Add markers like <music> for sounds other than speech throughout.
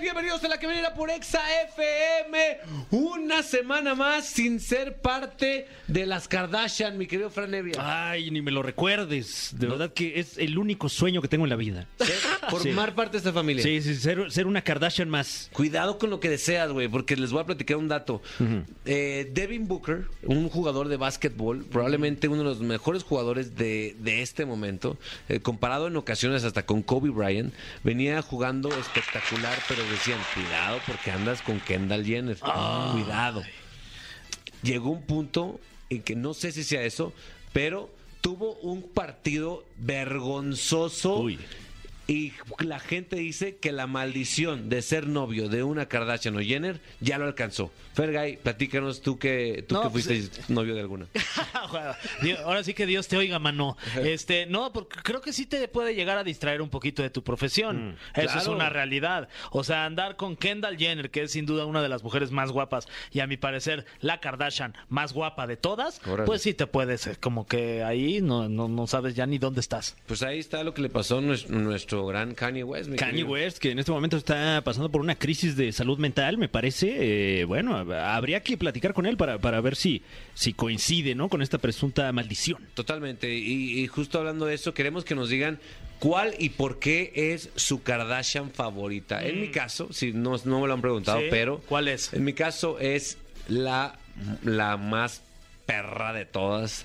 Bienvenidos a la caminera por Exa FM. Una semana más sin ser parte de las Kardashian, mi querido Fran Evia. Ay, ni me lo recuerdes. De verdad que es el único sueño que tengo en la vida. <laughs> Formar parte de esta familia. Sí, sí, ser, ser una Kardashian más. Cuidado con lo que deseas, güey, porque les voy a platicar un dato. Eh, Devin Booker, un jugador de básquetbol, probablemente uno de los mejores jugadores de, de este momento, eh, comparado en ocasiones hasta con Kobe Bryant, venía jugando espectacular, pero decían, cuidado porque andas con Kendall Jenner. Cuidado. Llegó un punto en que no sé si sea eso, pero tuvo un partido vergonzoso. Uy. Y la gente dice que la maldición de ser novio de una Kardashian o Jenner ya lo alcanzó. Fergay, platícanos tú que, tú No, que pues, fuiste novio de alguna. <laughs> Ahora sí que Dios te oiga, mano. Este, no, porque creo que sí te puede llegar a distraer un poquito de tu profesión. Eso es una realidad. O sea, andar con Kendall Jenner, que es sin duda una de las mujeres más guapas y a mi parecer la Kardashian más guapa de todas, Órale. pues sí te puedes, eh, como que ahí no, no, no sabes ya ni dónde estás. Pues ahí está lo que le pasó a nues- nuestro, gran Kanye West. Kanye querido. West, que en este momento está pasando por una crisis de salud mental, me parece. eh, bueno, habría que platicar con él para, para ver si, si coincide ¿no? con esta presunta maldición. Totalmente. Y, y justo hablando de eso, queremos que nos digan cuál y por qué es su Kardashian favorita. En mi caso, si no, no me lo han preguntado, Mm. Sí, pero... ¿cuál es? En mi caso es la, la más perra de todas.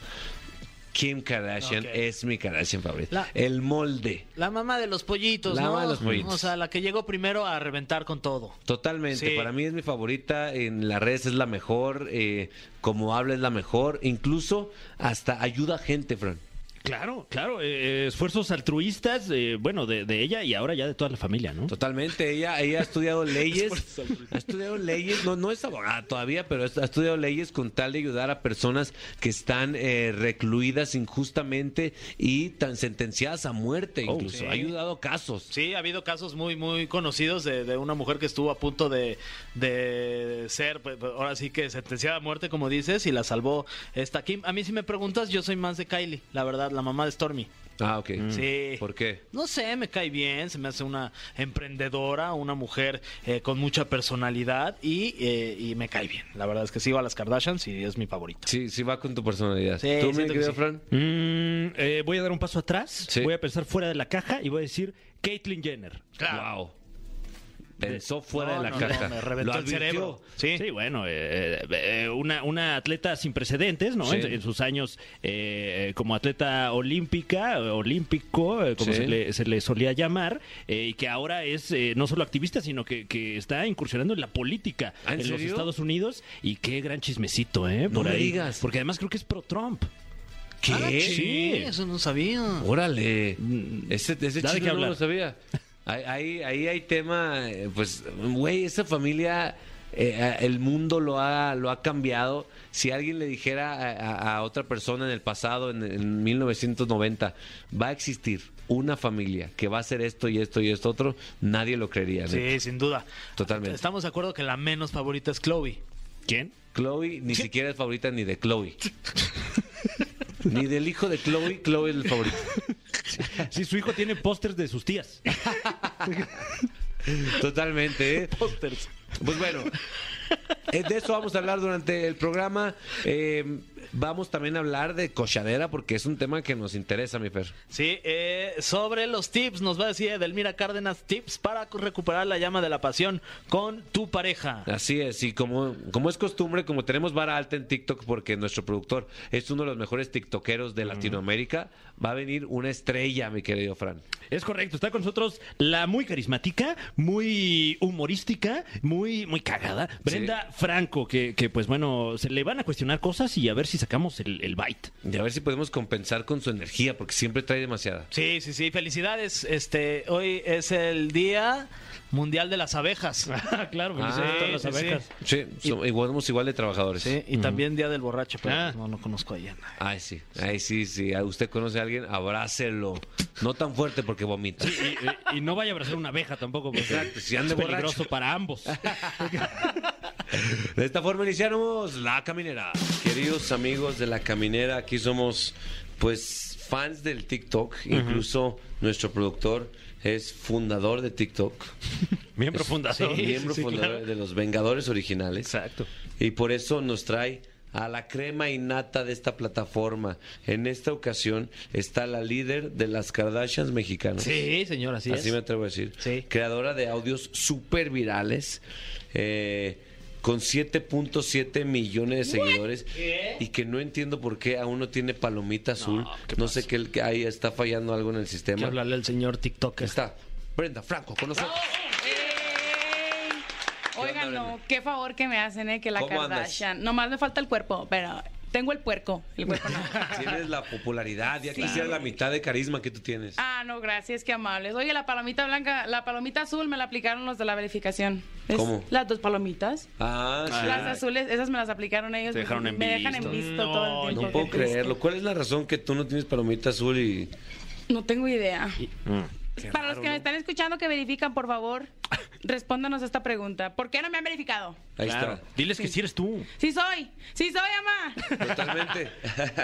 Kim Kardashian es mi Kardashian favorita. La- El molde. La mamá de los pollitos, La ¿no? mamá de los pollitos. O sea, la que llegó primero a reventar con todo. Totalmente, Sí. para mí es mi favorita, en las redes es la mejor, eh, como habla es la mejor, incluso hasta ayuda a gente, Fran. Claro, claro, eh, esfuerzos altruistas, eh, bueno, de, de ella y ahora ya de toda la familia, ¿no? Totalmente, ella, ella ha estudiado <laughs> leyes, ha estudiado leyes, no, no es abogada todavía, pero ha estudiado leyes con tal de ayudar a personas que están eh, recluidas injustamente y tan sentenciadas a muerte Oh, incluso. sí. Ha ayudado casos. Sí, ha habido casos muy, muy conocidos de, de una mujer que estuvo a punto de, de ser, pues, pues, ahora sí que sentenciada a muerte, como dices, y la salvó esta Kim. A mí, si me preguntas, yo soy más de Kylie, la verdad, la mamá de Stormy. Ah, ok. Sí. ¿Por qué? No sé, me cae bien, se me hace una emprendedora, una mujer eh, con mucha personalidad y, eh, y me cae bien. La verdad es que sigo a las Kardashians y es mi favorita. Sí, sí va con tu personalidad. Sí, ¿Tú, mi querido sí. Fran? Mm, eh, voy a dar un paso atrás, Sí. voy a pensar fuera de la caja y voy a decir Caitlyn Jenner. Wow. Pensó fuera No, de la no, caja. no, me reventó Lo el advirtió. cerebro. Sí. Sí, bueno, eh, eh, una, una atleta sin precedentes, ¿no? Sí. En, en sus años eh, como atleta olímpica, olímpico, eh, como Sí. se, le, se le solía llamar, eh, y que ahora es eh, no solo activista, sino que, que está incursionando en la política ¿Ah, en los? Estados Unidos. Y qué gran chismecito, ¿eh? No Por me ahí. digas. Porque además creo que es pro-Trump. ¿Qué? Ah, Sí. eso no sabía. Órale. Ese, ese chisme qué no hablar. lo sabía. Ahí, ahí, hay tema, eh, pues, güey, esa familia, eh, el mundo lo ha, lo ha cambiado. Si alguien le dijera a, a- a otra persona en el pasado, en, en 1990, va a existir una familia que va a hacer esto y esto y esto otro, nadie lo creería. neta. Sí, sin duda. Totalmente. Estamos de acuerdo que la menos favorita es Chloe. ¿Quién? Chloe ni siquiera es favorita ni de Chloe. <laughs> ni del hijo de Chloe, Chloe es el favorito. Sí, su hijo tiene pósters de sus tías. Totalmente, ¿eh? Pósters. Pues bueno, eh, de eso vamos a hablar durante el programa. Eh, vamos también a hablar de cochadera porque es un tema que nos interesa, mi Fer. Sí, eh, sobre los tips, nos va a decir Edelmira Cárdenas, tips para recuperar la llama de la pasión con tu pareja. Así es, y como, como es costumbre, como tenemos vara alta en TikTok porque nuestro productor es uno de los mejores TikTokeros de Latinoamérica, va a venir una estrella, mi querido Fran. Es correcto, está con nosotros la muy carismática, muy humorística, muy, muy cagada, Brenda Franco, que, que pues bueno, se le van a cuestionar cosas y a ver si sacamos el, el bite. Y a ver si podemos compensar con su energía, porque siempre trae demasiada. Sí, sí, sí. Felicidades. Este, hoy es el Día Mundial de las Abejas. <laughs> claro, Ah, felicidades a todas las sí, sí. abejas. Sí, so- igual, somos igual de trabajadores. Sí, y también Día del Borracho, pero Ah. no, no conozco allá. Ay, sí, ay, sí, sí. ¿A ¿Usted conoce a alguien? Abrácelo. No tan fuerte porque vomita. Y, y- y no vaya a abrazar una abeja tampoco, porque Exacto, si anda es peligroso borracho. para ambos. <laughs> De esta forma iniciamos La Caminera. Queridos amigos de La Caminera, aquí somos pues fans del TikTok. Incluso nuestro productor es fundador de TikTok. <laughs> Miembro fundador. sí, miembro Sí, fundador claro. de los Vengadores originales. Exacto. Y por eso nos trae a la crema innata de esta plataforma. En esta ocasión está la líder de las Kardashians mexicanas. Sí, señor, así, Así es. me atrevo a decir. Sí. Creadora de audios súper virales. eh, con 7.7 millones de seguidores y que no entiendo por qué aún no tiene palomita azul. No, sé qué que ahí está fallando algo en el Hay que sistema. hablarle al señor TikToker. Está Brenda Franco con nosotros. Oigan, no, qué favor que me hacen, ¿eh? Que la ¿Cómo andas? Kardashian. Nomás me falta el cuerpo, pero tengo el puerco. El cuerpo no. <laughs> Tienes la popularidad, ya Sí. quisiera la mitad de carisma que tú tienes. Ah, no, gracias, qué amables. Oye, la palomita blanca, la palomita azul me la aplicaron los de la verificación. ¿Ves? ¿Cómo? Las dos palomitas. Ah, sí. Las azules, esas me las aplicaron ellos. Te dejaron en me dejan en visto No, todo el tiempo. No puedo creerlo. ¿Cuál es la razón que tú no tienes palomita azul y No tengo idea. Mm. Para los que me están escuchando que verifican, por favor, <laughs> respóndanos esta pregunta. ¿Por qué no me han verificado? ahí Claro. está? Diles que si eres tú. Sí soy, sí soy, mamá. Totalmente.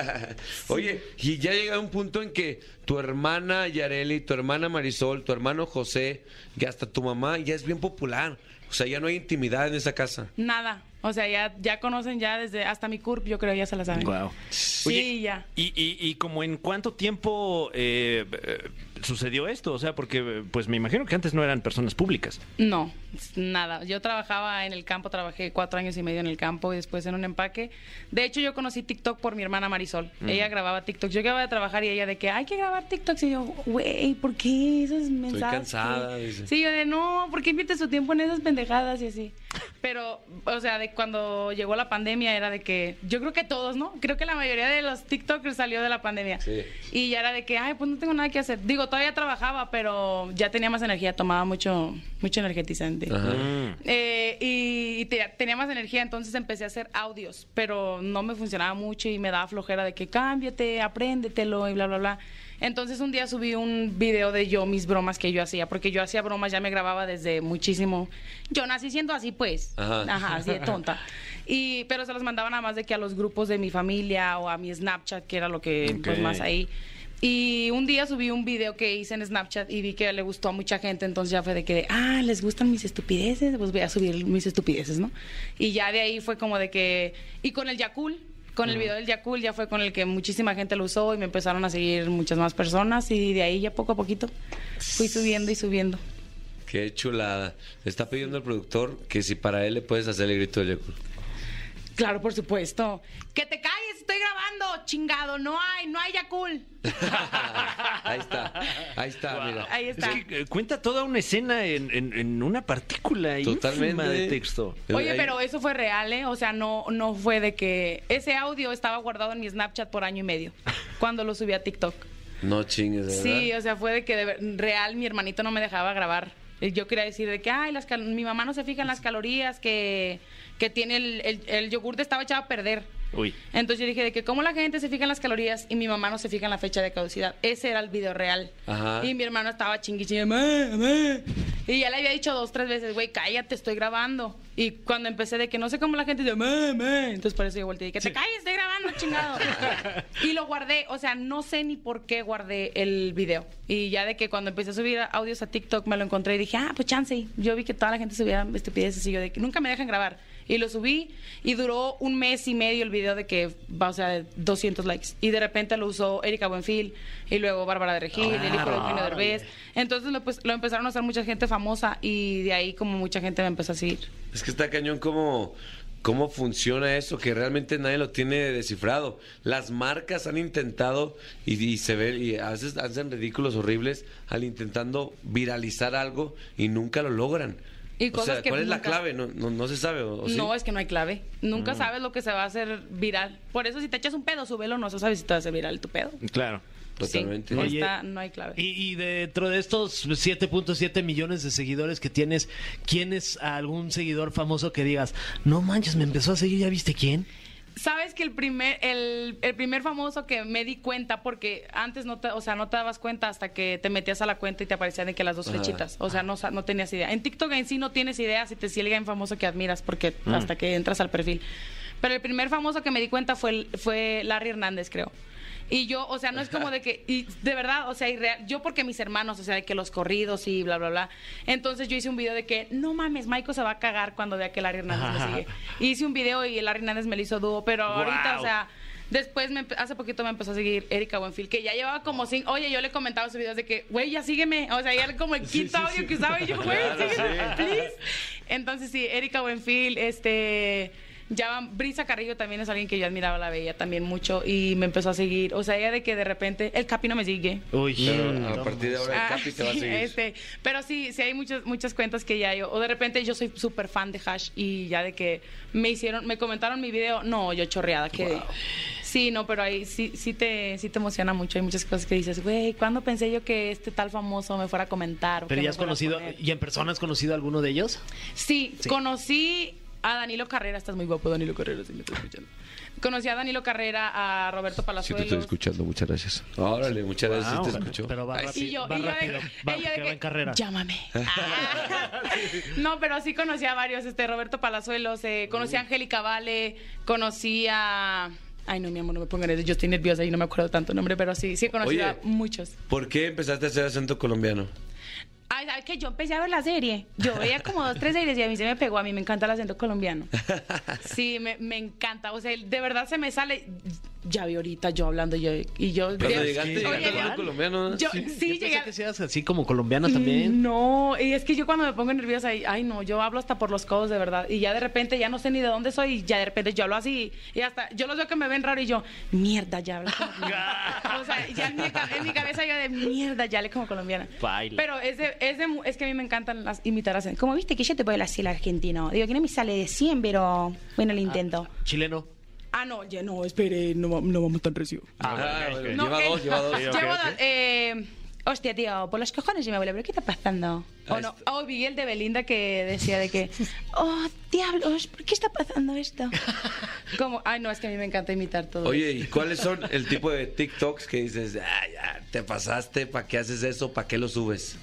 <laughs> Oye, y ya llega un punto en que tu hermana Yareli, tu hermana Marisol, tu hermano José, y hasta tu mamá ya es bien popular. O sea, ya no hay intimidad en esa casa. Nada. O sea, ya, ya conocen ya desde hasta mi CURP, yo creo, ya se la saben. Wow. Sí, ya. Y, y, y como en cuánto tiempo eh, eh, sucedió esto? O sea, porque pues me imagino que antes no eran personas públicas. No, nada. Yo trabajaba en el campo, trabajé cuatro años y medio en el campo y después en un empaque. De hecho, yo conocí TikTok por mi hermana Marisol. Ella grababa TikTok. Yo acababa de trabajar y ella de que hay que grabar TikToks. Y yo, güey, ¿por qué esos mensajes? cansada, dice. Sí, yo de no, ¿por qué invierte su tiempo en esas pendejadas y así? Pero, o sea, de cuando llegó la pandemia era de que, yo creo que todos, ¿no? Creo que la mayoría de los TikTokers salió de la pandemia. Sí. Y ya era de que, ay, pues no tengo nada que hacer. Digo, todavía trabajaba, pero ya tenía más energía, tomaba mucho, mucho energetizante. Ajá. Eh, y y te- tenía más energía, entonces empecé a hacer audios, pero no me funcionaba mucho y me daba flojera de que cámbiate, apréndetelo y bla, bla, bla. Entonces un día subí un video de yo, mis bromas que yo hacía, porque yo hacía bromas, ya me grababa desde muchísimo. Yo nací siendo así, pues. Ajá. Ajá, así de <laughs> tonta. Y, pero se los mandaba nada más de que a los grupos de mi familia o a mi Snapchat, que era lo que pues más ahí. Y un día subí un video que hice en Snapchat y vi que le gustó a mucha gente, entonces ya fue de que, ah, les gustan mis estupideces, pues voy a subir mis estupideces, ¿no? Y ya de ahí fue como de que, y con el Yakul, con el video del Yakul ya fue con el que muchísima gente lo usó y me empezaron a seguir muchas más personas y de ahí ya poco a poquito fui subiendo y subiendo. Qué chulada. Está pidiendo el productor que si para él le puedes hacer el grito de Yakul. Claro, por supuesto. Que te calles, estoy grabando, chingado, no hay, no hay Yakul. <laughs> ahí está, ahí está, mira. Ahí está. Es que eh, cuenta toda una escena en, en- en una partícula Totalmente. de texto. Oye, pero eso fue real, ¿eh? O sea, no, no fue de que ese audio estaba guardado en mi Snapchat por año y medio, <laughs> cuando lo subí a TikTok. No chingues, de Sí, verdad. o sea, fue de que de ver- real mi hermanito no me dejaba grabar. Y Yo quería decir de que, ay, las mi mamá no se fija en las calorías que, que tiene el, el, el yogur estaba echado a perder. Uy. Entonces yo dije de que cómo la gente se fija en las calorías y mi mamá no se fija en la fecha de caducidad. Ese era el video real. Ajá. Y mi hermano estaba chingui chingue, "Mamá, mamá". Y ya le había dicho dos, tres veces, güey, cállate, estoy grabando. Y cuando empecé de que no sé cómo la gente dice, mamá, entonces por eso yo volteé y dije, te calles, estoy grabando, chingado. <laughs> y lo guardé, o sea, no sé ni por qué guardé el video. Y ya de que cuando empecé a subir audios a TikTok me lo encontré y dije, ah, pues chance. Yo vi que toda la gente subía estupideces y yo de que nunca me dejan grabar. Y lo subí y duró un mes y medio el video de que va, o sea, de 200 likes. Y de repente lo usó Erika Buenfil y luego Bárbara de Regil, el hijo de Eugenio Derbez. Entonces lo, pues, lo empezaron a usar mucha gente famosa y de ahí como mucha gente me empezó a seguir. Es que está cañón cómo, cómo funciona eso, que realmente nadie lo tiene descifrado. Las marcas han intentado y, y se ve, y a veces hacen ridículos horribles al intentando viralizar algo y nunca lo logran. Y O cosas sea, que ¿cuál es la clave? No, no, no se sabe. ¿o, o sí? No, es que no hay clave. Nunca sabes lo que se va a hacer viral. Por eso, si te echas un pedo, súbelo, no se sabe si te va a hacer viral tu pedo. Claro. Totalmente. Sí, Oye, está- no hay clave. Y, y dentro de estos 7.7 millones de seguidores que tienes, ¿quién es algún seguidor famoso que digas, no manches, me empezó a seguir, ¿ya viste quién? Sabes que el primer, el, el primer famoso que me di cuenta, porque antes no te, o sea, no te dabas cuenta hasta que te metías a la cuenta y te aparecían de que las dos Ajá. flechitas. O sea, no, no tenías idea. En TikTok en sí no tienes idea si te sigue un famoso que admiras, porque hasta que entras al perfil. Pero el primer famoso que me di cuenta fue, fue Larry Hernández, creo. Y yo, o sea, no es como de que, y de verdad, o sea, irreal- yo porque mis hermanos, o sea, de que los corridos y bla, bla, bla. Entonces yo hice un video de que, no mames, Michael se va a cagar cuando vea que Larry Hernández me sigue. Hice un video y Larry Hernández me lo hizo dúo, pero ahorita, o sea, después, me, hace poquito me empezó a seguir Erika Buenfil, que ya llevaba como cinco, oye, yo le comentaba sus videos de que, güey, ya sígueme, o sea, ya como el quinto audio que usaba y yo, güey, sígueme, sí. please. Entonces sí, Erika Buenfil, este... Ya van- Brisa Carrillo también es alguien que yo admiraba, la veía también mucho y me empezó a seguir. O sea, ella de que de repente el Capi no me sigue. Uy, Pero a partir de ahora el Ah, Capi te va a sí, seguir. este, pero sí, sí hay muchas muchas cuentas que ya yo o de repente yo soy súper fan de Hash y ya de que me hicieron, me comentaron mi video, no, yo chorreada que sí, no, pero ahí sí sí te sí te emociona mucho, hay muchas cosas que dices, güey, ¿cuándo pensé yo que este tal famoso me fuera a comentar? Pero ya has conocido? ¿y en persona has conocido a alguno de ellos? Sí, Sí. conocí a Danilo Carrera, estás muy guapo Danilo Carrera, si me estás escuchando. Conocí a Danilo Carrera, a Roberto Sí, Palazuelos. te estoy escuchando. Muchas gracias. Órale, muchas gracias. Wow, sí te escucho. pero va rápido. Y yo, Va y yo de, rápido, que- va- que va en carrera. Llámame. Ah. <laughs> no, pero sí conocí a varios, este Roberto Palazuelos, eh, conocí a Angélica Vale, conocí a Ay, no, mi amor, no me pongan eso. Yo estoy nerviosa y no me acuerdo tanto nombre, pero sí, sí he conocido Oye. a muchos. ¿Por qué empezaste a hacer acento colombiano? Ay, ¿sabes qué? Yo empecé a ver la serie. Yo veía como dos, tres series y a mí se me pegó. A mí me encanta el acento colombiano. <laughs> Sí, me, me encanta. O sea, de verdad se me sale. Ya vi ahorita yo hablando yo, y yo. Cuando llegaste, llegaste colombiano. Yo, sí, pensé llegué. que seas así como colombiana también. No, y es que yo cuando me pongo nerviosa, y, ay no, yo hablo hasta por los codos de verdad. Y ya de repente ya no sé ni de dónde soy, y ya de repente yo hablo así. Y hasta yo los veo que me ven raro y yo, mierda, ya hablo <laughs> o sea, ya en mi, ca- en mi cabeza yo de mierda, ya le como colombiana. Baila. Pero es, de, es, de mu- es que a mí me encantan las imitar acentos. Como viste que yo te puedo decir el argentino. Digo que no me sale de 100, pero bueno, lo intento. Chileno. Ah, no, ya no, espere, no, va- no vamos tan recio. Ah, bueno, No, lleva eh, dos, lleva dos. Llevo dos, eh, hostia, tío, por los cojones de mi abuela, ¿pero qué está pasando? O no, oh, vi el de Belinda que decía de que, oh, diablos, ¿por qué está pasando esto? <laughs> Como, ay, no, es que a mí me encanta imitar todo. Oye, ¿y cuáles son el <laughs> tipo de TikToks que dices, ah, ya, te pasaste, ¿para qué haces eso? ¿Para qué lo subes?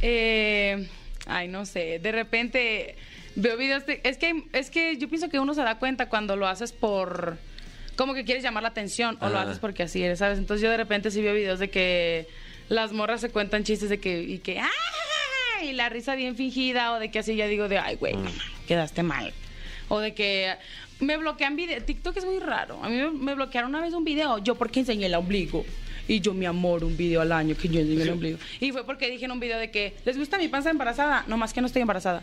Eh, ay, no sé, de repente veo videos de, es que es que yo pienso que uno se da cuenta cuando lo haces por como que quieres llamar la atención o lo haces porque así eres, ¿sabes? Entonces yo de repente sí veo videos de que las morras se cuentan chistes de que y que ¡ah! y la risa bien fingida o de que así ya digo de, ay, güey, no, quedaste mal. O de que me bloquean videos. TikTok es muy raro. A mí me, me bloquearon una vez un video. Yo porque enseñé el ombligo. Y yo, mi amor, un video al año que yo enseñé el ombligo. Y fue porque dije en un video de que, ¿les gusta mi panza embarazada? No, más que no estoy embarazada.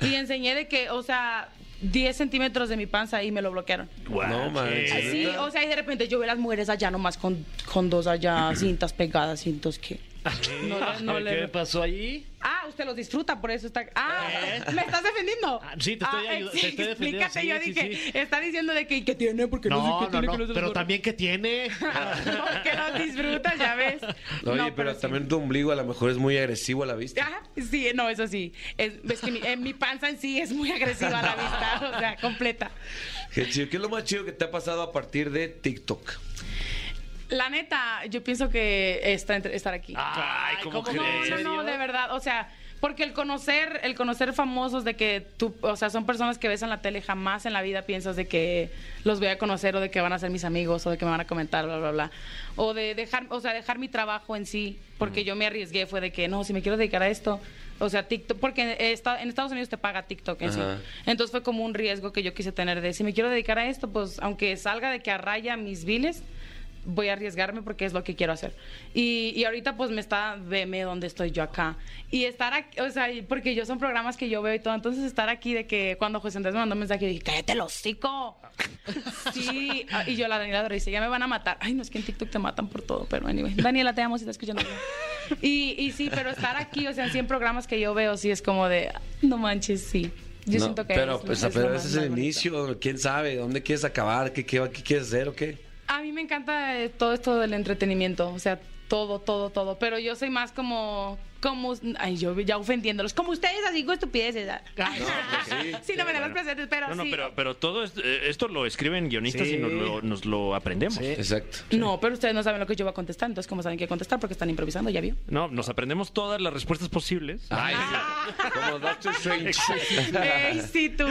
Y enseñé de que, o sea, 10 centímetros de mi panza y me lo bloquearon. No, manches. Sí, o sea, y de repente yo veo las mujeres allá nomás con, con dos allá cintas pegadas, cintos que... <laughs> No, le- no ¿Qué le- pasó allí? Ah, usted los disfruta, por eso está. Ah, <laughs> ¿me estás defendiendo? Ah, sí, te estoy Ah, ayu- <laughs> sí, te estoy defendiendo, Explícate, sí, yo sí, dije, sí. está diciendo de que, que tiene, porque no, sé qué no, tiene no, que pero los borra. también que tiene. No, que los disfrutas, ya ves. Oye, No, pero, sí. también tu ombligo a lo mejor es muy agresivo a la vista. Ajá, sí, no, eso sí. Es, ves que mi, eh, mi panza en sí es muy agresiva a la vista, o sea, completa. Qué chido. ¿Qué es lo más chido que te ha pasado a partir de TikTok? La neta, yo pienso que está entre- estar aquí. Ay, ¿cómo No, crees? no, no, de verdad, o sea, porque el conocer, el conocer famosos de que tú, o sea, son personas que ves en la tele, jamás en la vida piensas de que los voy a conocer o de que van a ser mis amigos o de que me van a comentar, bla, bla, bla. O de dejar, o sea, dejar mi trabajo en sí, porque yo me arriesgué, fue de que, no, si me quiero dedicar a esto, o sea, TikTok, porque en Estados Unidos te paga TikTok en sí. Ajá. Entonces fue como un riesgo que yo quise tener de, si me quiero dedicar a esto, pues aunque salga de que arraya mis biles, voy a arriesgarme porque es lo que quiero hacer. Y, y ahorita pues me está, veme donde estoy yo acá. Y estar aquí, o sea, porque yo son programas que yo veo y todo, entonces estar aquí de que cuando José Andrés me mandó un mensaje, dije, cállate el hocico. <laughs> Sí, y yo la Daniela dice, ya me van a matar. Ay, no, es que en TikTok te matan por todo, pero anyway. Daniela, te amo si estás escuchando. Y, y sí, pero estar aquí, o sea, en 100 programas que yo veo, sí es como de, no manches, sí. Yo No, siento que pero, es- pues, es pero ese es el bonito. inicio. ¿Quién sabe? ¿Dónde quieres acabar? ¿Qué, qué, qué quieres hacer o qué? A mí me encanta eh, todo esto del entretenimiento, o sea, todo, todo, todo. Pero yo soy más como, como, ay, yo ya ofendiéndolos, como ustedes así con estupideces. ah. <laughs> sí, no me dan los presentes, pero No, no, sí. pero, pero todo es- eh, esto lo escriben guionistas Sí. y nos lo, nos lo aprendemos. Exacto. No, pero ustedes no saben lo que yo voy a contestar, entonces ¿cómo saben qué contestar? Porque están improvisando, ¿ya vio? No, nos aprendemos todas las respuestas posibles. Ay, como Doctor Strange. <laughs> Ey, sí, tú.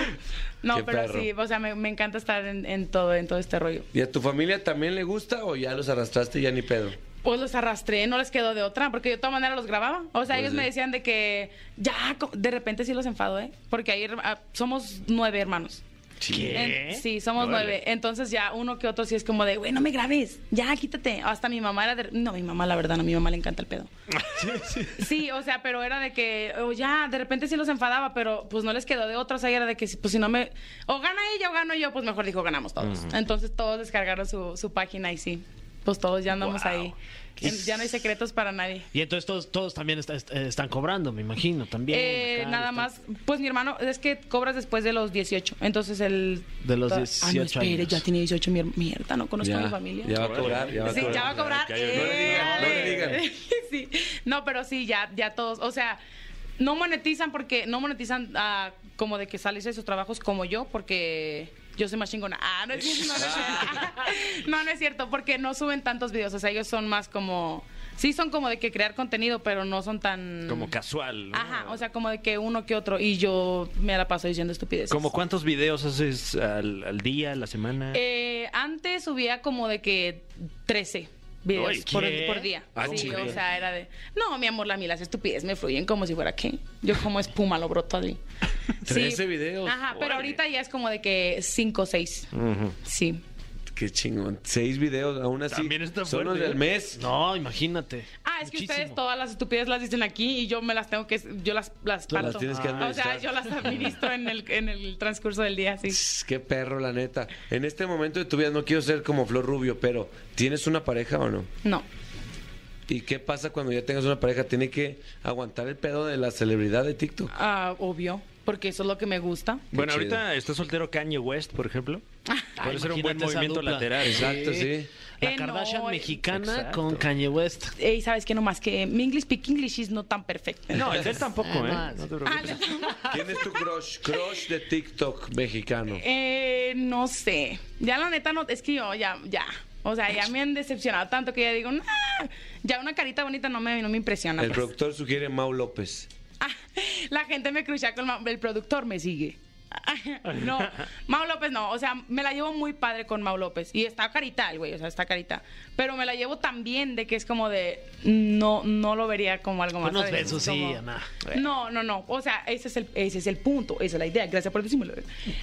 No, Qué pero perro. sí, o sea, me, me encanta estar en, en todo, en todo este rollo. ¿Y a tu familia también le gusta o ya los arrastraste y ya ni pedo? Pues los arrastré, no les quedó de otra, porque yo de todas maneras los grababa. O sea, Pues ellos sí. me decían de que ya, de repente sí los enfado, ¿eh? Porque ahí ah, somos nueve hermanos. ¿Qué? En- sí, somos nueve. Entonces ya uno que otro sí es como de, güey, no me grabes, ya, quítate. Hasta mi mamá era de... No, mi mamá, la verdad, no, a mi mamá le encanta el pedo. <laughs> Sí, o sea, pero era de que, o ya, de repente sí los enfadaba, pero pues no les quedó de otra. O sea, era de que, pues si no me... O gana ella o gano yo, pues mejor dijo, ganamos todos. Entonces todos descargaron su, su página y sí, pues todos ya andamos Wow. ahí. Ya no hay secretos para nadie. Y entonces todos, todos también está- est- eh, están cobrando, me imagino, también. Eh, acá, nada están- más, pues mi hermano, es que cobras después de los 18. Entonces el. De los Ah, no, 18 espere, años. ya tiene 18. mier- Mierda, no conozco a mi familia. Ya va a cobrar, ya va a Sí, cobrar. ya va a cobrar. Ya, no le digan, no le digan. Eh, sí. No, pero sí, ya, ya todos. O sea, no monetizan porque no monetizan ah, como de que sales de sus trabajos como yo, porque yo soy más chingona. Ah, no es cierto. No, no es cierto. <laughs> <laughs> No, no es cierto, porque no suben tantos videos. O sea, ellos son más como. Sí, son como de que crear contenido, pero no son tan. Como casual. ¿no? Ajá, o sea, como de que uno que otro. Y yo me la paso diciendo estupideces. ¿Como cuántos videos haces al, al día, a la semana? Eh, antes subía como de que 13 videos por, día. Ah, sí, o sea, era de... No, mi amor, la mí las estupidez me fluyen como si fuera qué. Yo como espuma lo broto así. <laughs> 13 videos. Ajá, pero ahorita ya es como de que 5 o 6. Sí. Qué chingón. Seis videos, aún así. También está Son los del ¿eh? mes. No, imagínate. Ah, es que Muchísimo. ustedes todas las estupidez las dicen aquí y yo me las tengo que... Yo las, las Tú las parto. tienes que o sea, administrar. yo las administro en el, en el transcurso del día, sí. Tss, Qué perro, la neta. En este momento de tu vida no quiero ser como Flor Rubio, pero ¿tienes una pareja o no? No. ¿Y qué pasa cuando ya tengas una pareja? ¿Tiene que aguantar el pedo de la celebridad de TikTok? Ah, obvio, porque eso es lo que me gusta. bueno, chido. ahorita está soltero Kanye West, por ejemplo. Puede ser un buen movimiento dupla. lateral. Exacto, sí. La Eh, no, Kardashian eh, mexicana exacto. con Kanye West. Ey, ¿sabes qué? Nomás que mi English speak English is no tan perfecto. No, el de él tampoco, ¿eh? No te Ah, preocupes. ¿Quién es tu crush? Crush de TikTok mexicano. eh, no sé. Ya la neta no, es que yo ya, ya. O sea, ya me han decepcionado tanto que ya digo, "Nah, ya una carita bonita no me, no me impresiona. El pues". productor sugiere Mau López. <laughs> La gente me cruza con el productor me sigue. <laughs> No, Mau López no, o sea, me la llevo muy padre con Mau López y está carita el güey, o sea, está carita, pero me la llevo tan bien de que es como de no no lo vería como algo más. Unos besos, sí, Ana. No, no, no, o sea, ese es el ese es el punto, esa es la idea, gracias por decírmelo.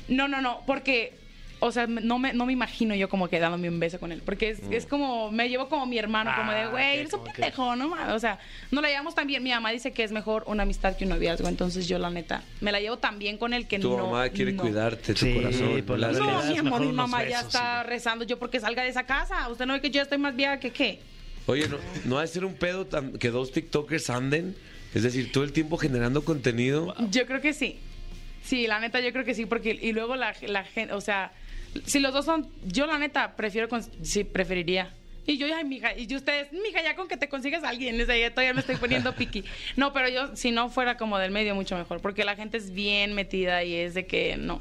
No, no, no, porque o sea, no me, no me imagino yo como que dándome un beso con él. Porque es, es como, me llevo como mi hermano, como de, Ah, güey, eres un que- pendejo, ¿no? O sea, no la llevamos tan bien. Mi mamá dice que es mejor una amistad que un noviazgo. Entonces yo, la neta, me la llevo tan bien con él que Tu no. mamá quiere no. cuidarte, tu Sí, corazón. por la No, realidad mi amor, mi mamá ya está rezando yo porque salga de esa casa. ¿Usted no ve que yo estoy más vieja que qué? Oye, ¿no, no ha de ser un pedo tan- que dos TikTokers anden? Es decir, todo el tiempo generando contenido. Yo creo que sí. Sí, la neta, yo creo que sí, porque y luego la, la gente, o sea, si los dos son, yo la neta prefiero, con, sí, preferiría. Y yo, ay, mija, y ustedes, mija, ya con que te consigas a alguien, sea, ya todavía me estoy poniendo piqui. No, pero yo, si no fuera como del medio, mucho mejor, porque la gente es bien metida y es de que no.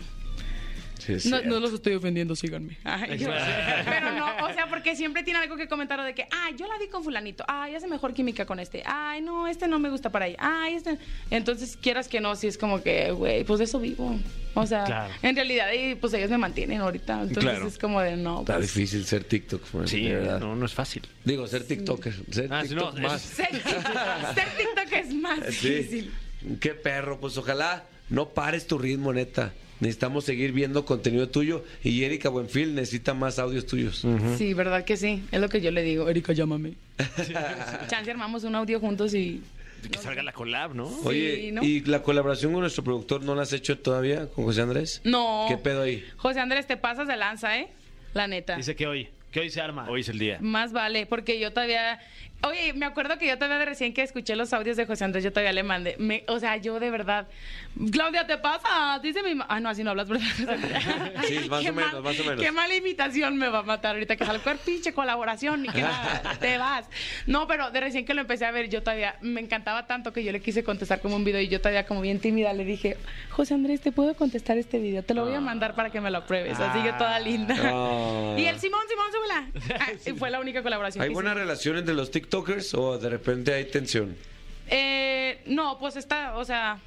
Sí, No, los estoy ofendiendo, síganme. Ay, yo- <laughs> pero no, o sea, porque siempre tiene algo que comentar de que, ay, yo la vi con fulanito, ay, hace mejor química con este, ay, no, este no me gusta para ahí, ay, este. Entonces, quieras que no, si es como que, güey, pues de eso vivo. O sea, Claro. en realidad, y, pues ellos me mantienen ahorita. Entonces Claro. es como de no. Está pues, difícil ser TikTok. pues, Sí, de verdad. no, no es fácil. Digo, ser TikToker. Ser Ah, no, TikTok es- más. Ser, <laughs> ser TikTok es más difícil. Sí. Qué perro. Pues ojalá no pares tu ritmo, neta. Necesitamos seguir viendo contenido tuyo. Y Erika Buenfil necesita más audios tuyos. Sí, verdad que sí. Es lo que yo le digo. Erika, llámame. Chance armamos un audio juntos y. Que salga la collab, ¿no? Oye, ¿no? ¿y la colaboración con nuestro productor no la has hecho todavía con José Andrés? No. ¿Qué pedo ahí? José Andrés, te pasas de lanza, ¿eh? La neta. Dice que hoy, que hoy se arma. Hoy es el día. Más vale, porque yo todavía Oye, me acuerdo que yo todavía de recién que escuché los audios de José Andrés, yo todavía le mandé. Me- o sea, yo de verdad. Claudia, ¿te pasa? Dice mi ma- Ah, no, así no hablas, ¿verdad? <laughs> Sí, más Qué o menos, mal- más o menos. Qué mala imitación me va a matar ahorita que salga pinche colaboración y que nada, te vas. No, pero de recién que lo empecé a ver, yo todavía me encantaba tanto que yo le quise contestar como un video y yo todavía como bien tímida le dije, José Andrés, ¿te puedo contestar este video? Te lo voy a mandar para que me lo apruebes. Así que toda linda. Ah. Y el Simón, Simón, súbela. Ah, <laughs> fue la única colaboración ¿Hay que buena hicimos. relación entre los TikTokers o de repente hay tensión? Eh, no, pues está, o sea,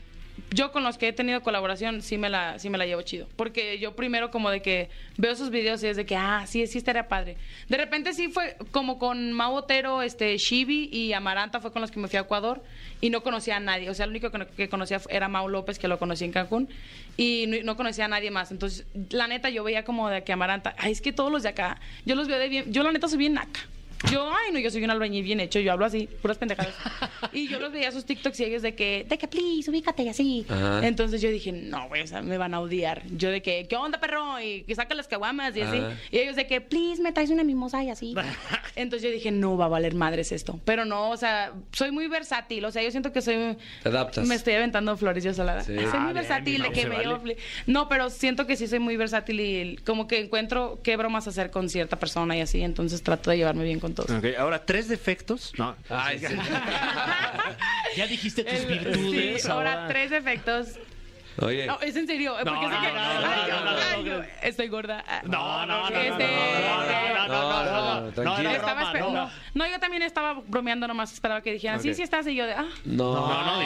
yo con los que he tenido colaboración sí me la, sí me la llevo chido. Porque yo primero como de que veo sus videos y es de que, ah, sí, sí estaría padre. De repente sí fue como con Mau Otero, este, Shibi y Amaranta fue con los que me fui a Ecuador y no conocía a nadie. O sea, el único que, conocía era Mau López, que lo conocí en Cancún, y no, no conocía a nadie más. Entonces, la neta, yo veía como de que Amaranta, ay, es que todos los de acá, yo los veo de bien, yo la neta soy bien naca. Yo, ay, no, yo soy un albañil bien hecho, yo hablo así, puras pendejadas. <laughs> Y yo los veía sus TikToks y ellos de que, de que, please, ubícate y así. Ajá. Entonces yo dije, no, güey, o sea, me van a odiar. Yo de que, ¿qué onda, perro? Y que saca las caguamas y así. Ajá. Y ellos de que, please, me traes una mimosa y así. <laughs> Entonces yo dije, no va a valer madres esto. Pero no, o sea, soy muy versátil. O sea, yo siento que soy. Te adaptas. Me estoy aventando flores yo solada. Sí. Soy Ah, muy bien, versátil, de que me vale. No, pero siento que sí soy muy versátil y como que encuentro qué bromas hacer con cierta persona y así. Entonces trato de llevarme bien con Okay, ahora, tres defectos. No. Ya dijiste tus virtudes. Ahora, tres defectos. Oye. No, es en serio. Porque sé que. Estoy gorda. No, no, no. No, no, no. No, yo también estaba bromeando nomás. Esperaba que dijeran, sí, sí estás. Y yo de, ah. No, no,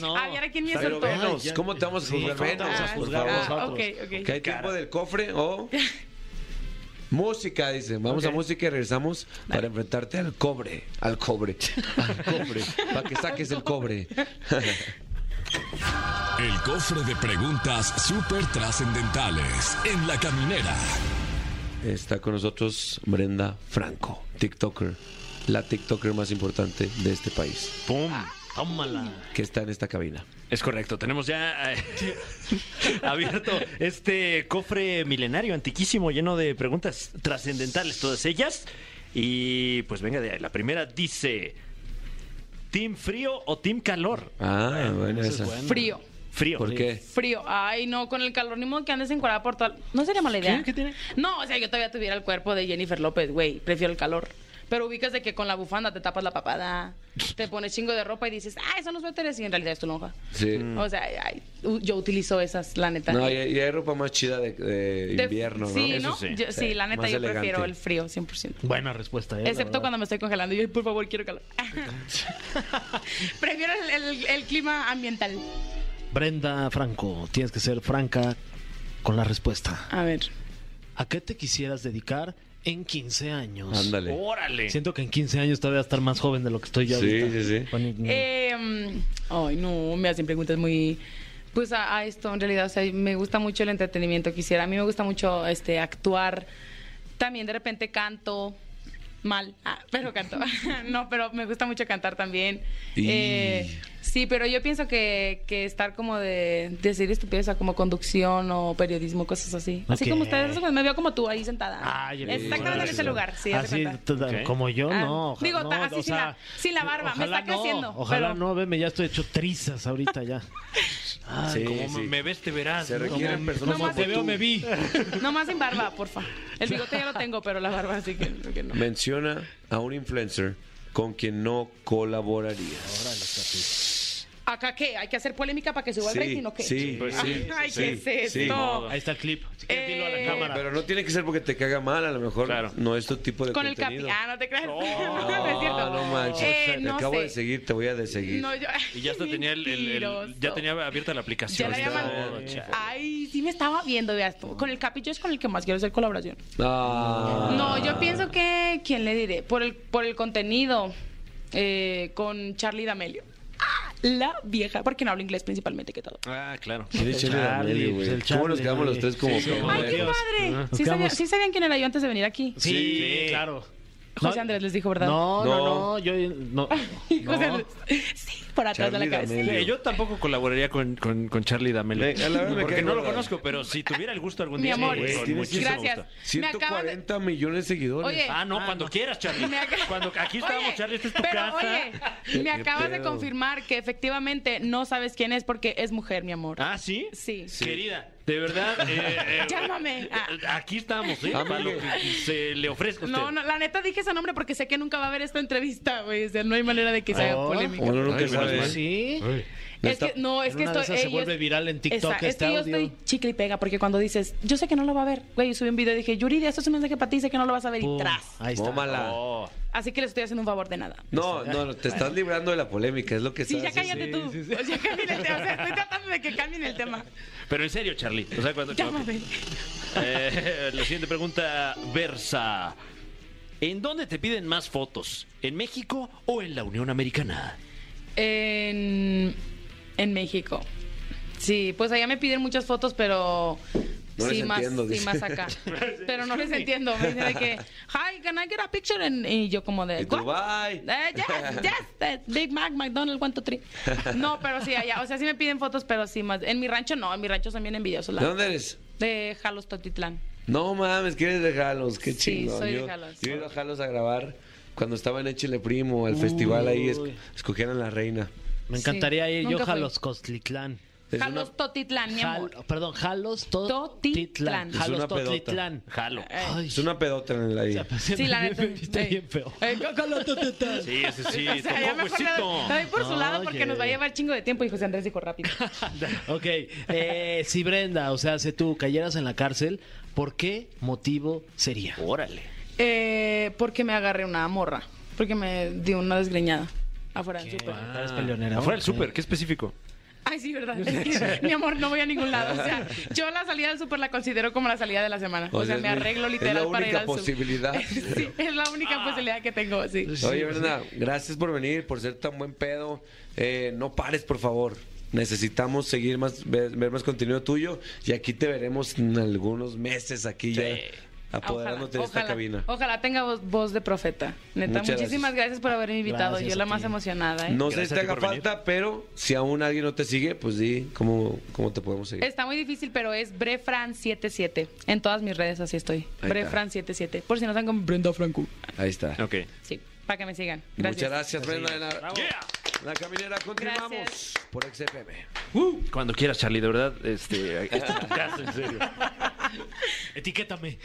no. A ver, ¿a quién me soltó? ¿Cómo te vamos a juzgar? Vamos a juzgar ¿Qué hay tiempo del cofre o.? Música, dice. Vamos a música y regresamos para enfrentarte al cobre. Al cobre. Al cobre. para que saques el cobre. <laughs> El cofre de preguntas súper trascendentales en la caminera. Está con nosotros Brenda Franco, TikToker. La TikToker más importante de este país. ¡Pum! Tómala. Que está en esta cabina. Es correcto, tenemos ya eh, <laughs> abierto este cofre milenario, antiquísimo, lleno de preguntas trascendentales, todas ellas. Y pues venga de ahí. La primera dice: ¿Team frío o team calor? Ah, bueno, esa es esa. buena. Frío. Frío. ¿Por qué? Frío. Ay, no, con el calor, ni modo que andes encuadrada por todo. No sería mala idea. ¿Qué? ¿Qué tiene? No, o sea, yo todavía tuviera el cuerpo de Jennifer López, güey. Prefiero el calor. Pero ubicas de que con la bufanda te tapas la papada, te pones chingo de ropa y dices, ah, son los suéteres y en realidad es tu lonja. Sí. O sea, ay, yo utilizo esas, la neta. No, y, y hay ropa más chida de, de De- invierno, ¿no? Sí, Eso ¿no? sí. Yo- sí, Sí, la neta, más yo elegante. prefiero el frío, 100%. Buena respuesta, ¿eh? Excepto cuando me estoy congelando. Y yo, por favor, quiero calor. <laughs> <laughs> Prefiero el, el- el clima ambiental. Brenda Franco, tienes que ser franca con la respuesta. A ver. ¿A qué te quisieras dedicar en 15 años? Ándale. ¡Órale! Siento que en 15 años todavía voy a estar más joven de lo que estoy yo Sí, ahorita. sí, sí. Bueno, Eh, mm, ay, no, me hacen preguntas muy... Pues a, a esto, en realidad, o sea, me gusta mucho el entretenimiento. Quisiera, a mí me gusta mucho este actuar. También de repente canto mal, ah, pero canto. <laughs> no, pero me gusta mucho cantar también. Y- Eh, sí, pero yo pienso que, que estar como de decir estupidez, sea, como conducción o periodismo, cosas así. Así Ok. como ustedes, me veo como tú ahí sentada. Ay, Exactamente en ese lugar, sí, Así cuenta. t- Ok. como yo, Ah, no. oja- digo, no, así o sin la- sin la barba, me ojalá está creciendo, No, ojalá pero- no, veme, ya estoy hecho trizas ahorita ya. <laughs> Ay, Sí, Como sí. me ves, te verás. Se requieren Como- personas como te veo, me vi. <laughs> No más sin barba, porfa. El bigote ya lo <laughs> tengo, pero la barba sí que, que no. Menciona a un influencer con quien no colaborarías. ¿Acá qué? ¿Hay que hacer polémica para que suba Sí, el rating o qué? sí, Pues sí, Ay, sí, ¿qué es sí. esto? Ahí está el clip. Si quieres, dilo a la Eh, cámara. Pero no tiene que ser porque te caga mal, a lo mejor Claro. no es tu tipo de Con el capi. Ah, no te creas. <laughs> No, No, es cierto. no manches. Eh, te no acabo sé. de seguir, te voy a deseguir. No, yo- Y ya <laughs> hasta tenía el, el- el- Mentiroso. ya tenía abierta la Ya aplicación. la todo, chale. Ay, sí me estaba viendo, veas tú. Con el capi yo es con el que más quiero hacer colaboración. Ah. No, yo pienso que, ¿quién le diré? Por el, por el contenido, eh, con Charlie D'Amelio. La vieja, porque no hablo inglés principalmente que todo. Ah, claro. Sí, El Charlie D'Amelio, güey. pues ¿Cómo nos quedamos los tres como Sí, como ¡Ay, qué Dios. padre! Nos ¿Sí, sabían, sí sabían quién era yo antes de venir aquí? Sí, Sí. claro. José Andrés les dijo, ¿verdad? No, no, No. no, yo no. <laughs> José no. Andrés. Sí. por atrás Charlie de la cabeza. D'Amelio. Yo tampoco colaboraría con, con, con Charlie D'Amelio. Venga, la verdad me porque cae no lo gorda. conozco, pero si tuviera el gusto algún Mi día. amor, sí, con tienes- muchísimo gracias. gusto. Me acabas de- 140 millones de seguidores. Oye, Ah, no, cuando quieras, Charlie. Me acaba- Cuando aquí estábamos, Oye, Charlie, esta es tu pero, casa. Oye, <laughs> me ¿Qué acabas de pedo? confirmar que efectivamente no sabes quién es porque es mujer, mi amor. Ah, ¿sí? Sí. Querida, de verdad. eh, eh, <laughs> Llámame. Ah. Aquí estamos, ¿eh? Para lo que se le ofrezca a usted. No, no, la neta dije ese nombre porque sé que nunca va a haber esta entrevista, güey. O sea, no hay manera de que se haga Oh. polémica. Uno nunca Ay, sabe. menos Sí. Es que, no, es que estoy. se vuelve viral en TikTok Exacto, es este que yo estoy chicle y pega porque cuando dices, yo sé que no lo va a ver, güey, yo subí un video y dije, Yuridia, esto es un mensaje para ti, sé que no lo vas a ver y tras. Ahí está. Tómala. Oh. Así que les estoy haciendo un favor de nada. No, no, no, te estás librando de la polémica, es lo que Sí, estás ya cállate tú. O sea, cambien el tema. O sea, estoy tratando de que cambien el tema. Pero en serio, Charlie. O sea, cuando. Llámame. <laughs> Eh, la siguiente pregunta versa. ¿En dónde te piden más fotos? ¿En México o en la Unión Americana? En, en México. Sí, pues allá me piden muchas fotos, pero No sí, les más, entiendo, sí, dice. más acá. <laughs> Pero no les entiendo. Me dicen de que, hi, can I get a picture? And- y yo como de, Y tú, bye. Eh, yes, yes, eh, Big Mac, McDonald's, one, two, three. No, pero sí, allá. O sea, sí me piden fotos, pero sí más. En mi rancho no, en mi rancho son bien envidiosos. ¿De dónde eres? De Jalos Totitlán. No mames, que eres de Jalos, qué Sí, chingón. soy de yo, Jalos. yo he ido a Jalos a grabar cuando estaba en Échele Primo, el festival ahí, es- escogían a la reina. Me encantaría Sí, ir yo a. Jalos Costlitlán. Es Jalos una- Totitlán, mi amor. Jal- perdón, Jalos To- Totitlán. Es Jalos una. Totitlán. Jalo. Ay, Es una pedota en el ahí. Sí, la neta. Está bien feo. Jalos Totitlán. Sí, ese sí. O sea, tocó huesito. doy- por su lado porque nos va a llevar chingo de tiempo. Y José Andrés dijo rápido. <laughs> Ok, eh, si Brenda, o sea, si tú cayeras en la cárcel, ¿por qué motivo sería? Órale. Eh, porque me agarré una morra. Porque me dio una desgreñada afuera del súper. Peleonera. Afuera del súper, qué específico. Ay, sí, verdad. <laughs> Es que, mi amor, no voy a ningún lado. O sea, yo la salida del súper la considero como la salida de la semana. O, sea, es me arreglo es literal la para ir única al súper. posibilidad. <laughs> Sí, es la única posibilidad que tengo, sí. Oye, Brenda, gracias por venir, por ser tan buen pedo. Eh, no pares, por favor. Necesitamos seguir más, ver, ver más contenido tuyo y aquí te veremos en algunos meses aquí ya apoderándote de esta ojalá, cabina. Ojalá tenga voz, voz de profeta. Neta, Muchas muchísimas gracias. por haberme invitado. Gracias Yo la más emocionada. ¿eh? No sé si te haga venir. falta, pero si aún alguien no te sigue, pues di cómo, cómo te podemos seguir. Está muy difícil, pero es Brefran77. En todas mis redes así estoy. Ahí Brefran77. Por si no están con Brenda Franco. Ahí está. Ok. Sí, para que me sigan. Gracias. Muchas gracias, Brenda. Yeah. La caminera continuamos Gracias. por XFM. Cuando quieras, Charlie, de verdad, este, casa, en serio. <laughs> Etiquétame.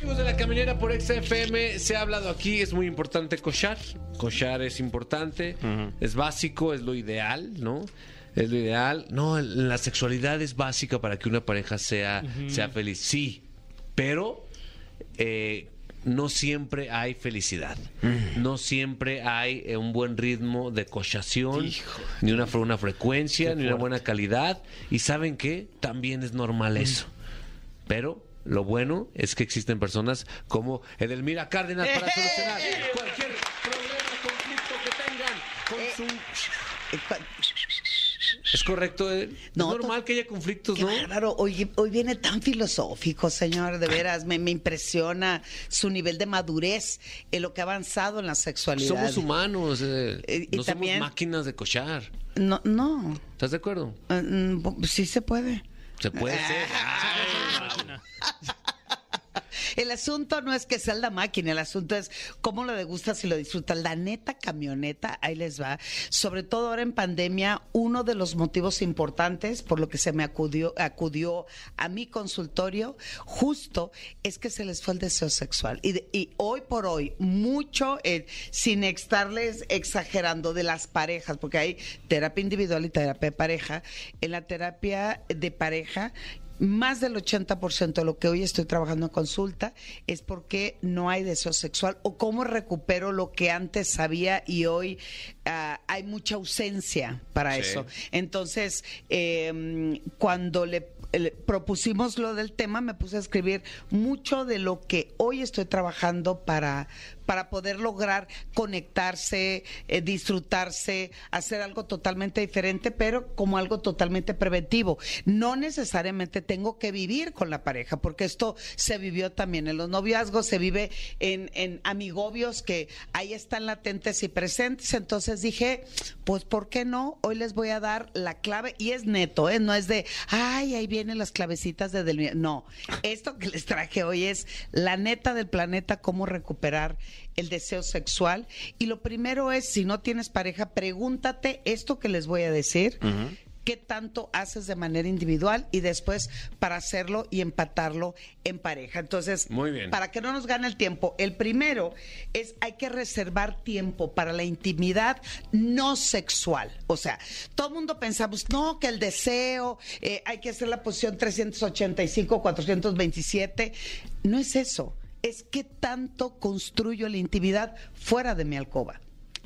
Amigos de la caminera por XFM, se ha hablado aquí, es muy importante cochar. Cochar es importante, es básico, es lo ideal, ¿no? Es lo ideal. No, la sexualidad es básica para que una pareja sea, sea feliz. Sí, pero eh, no siempre hay felicidad. No siempre hay eh, un buen ritmo de cochación, ni una, una frecuencia, ni una buena calidad. Y ¿saben qué? También es normal eso. Pero lo bueno es que existen personas como Edelmira Cárdenas para <laughs> solucionar cualquier problema, conflicto que tengan con su... Eh, ¿Es correcto? No, es normal que haya conflictos, ¿no? bárbaro. Hoy, hoy viene tan filosófico, señor, de veras. Me, me impresiona su nivel de madurez en lo que ha avanzado en la sexualidad. Somos humanos, eh, Eh, y no también- somos máquinas de cochar. No, no. ¿Estás de acuerdo? Eh, mm, sí se puede. Se puede ser. El asunto no es que sea la máquina, el asunto es cómo lo degustas y lo disfrutas. La neta camioneta, ahí les va. Sobre todo ahora en pandemia, uno de los motivos importantes por lo que se me acudió, acudió a mi consultorio, justo es que se les fue el deseo sexual. Y, hoy por hoy, mucho, sin estarles exagerando de las parejas, porque hay terapia individual y terapia de pareja. En la terapia de pareja, más del 80% de lo que hoy estoy trabajando en consulta es porque no hay deseo sexual o cómo recupero lo que antes sabía y hoy ah, hay mucha ausencia para Sí. eso. Entonces, eh, cuando le, le propusimos lo del tema, me puse a escribir mucho de lo que hoy estoy trabajando para, para poder lograr conectarse, eh, disfrutarse, hacer algo totalmente diferente, pero como algo totalmente preventivo. No necesariamente tengo que vivir con la pareja, porque esto se vivió también en los noviazgos, se vive en, en amigobios que ahí están latentes y presentes. Entonces, Dije, pues ¿por qué no? Hoy les voy a dar la clave y es neto, ¿eh? No es de, ay, ahí vienen las clavecitas de del... No, esto que les traje hoy es la neta del planeta, cómo recuperar el deseo sexual. Y lo primero es, si no tienes pareja, pregúntate esto que les voy a decir. ¿Qué tanto haces de manera individual y después para hacerlo y empatarlo en pareja? Entonces, Muy bien. para que no nos gane el tiempo, el primero es hay que reservar tiempo para la intimidad no sexual. O sea, todo el mundo pensamos, no, que el deseo, eh, hay que hacer la posición 385, 427. No es eso. Es qué tanto construyo la intimidad fuera de mi alcoba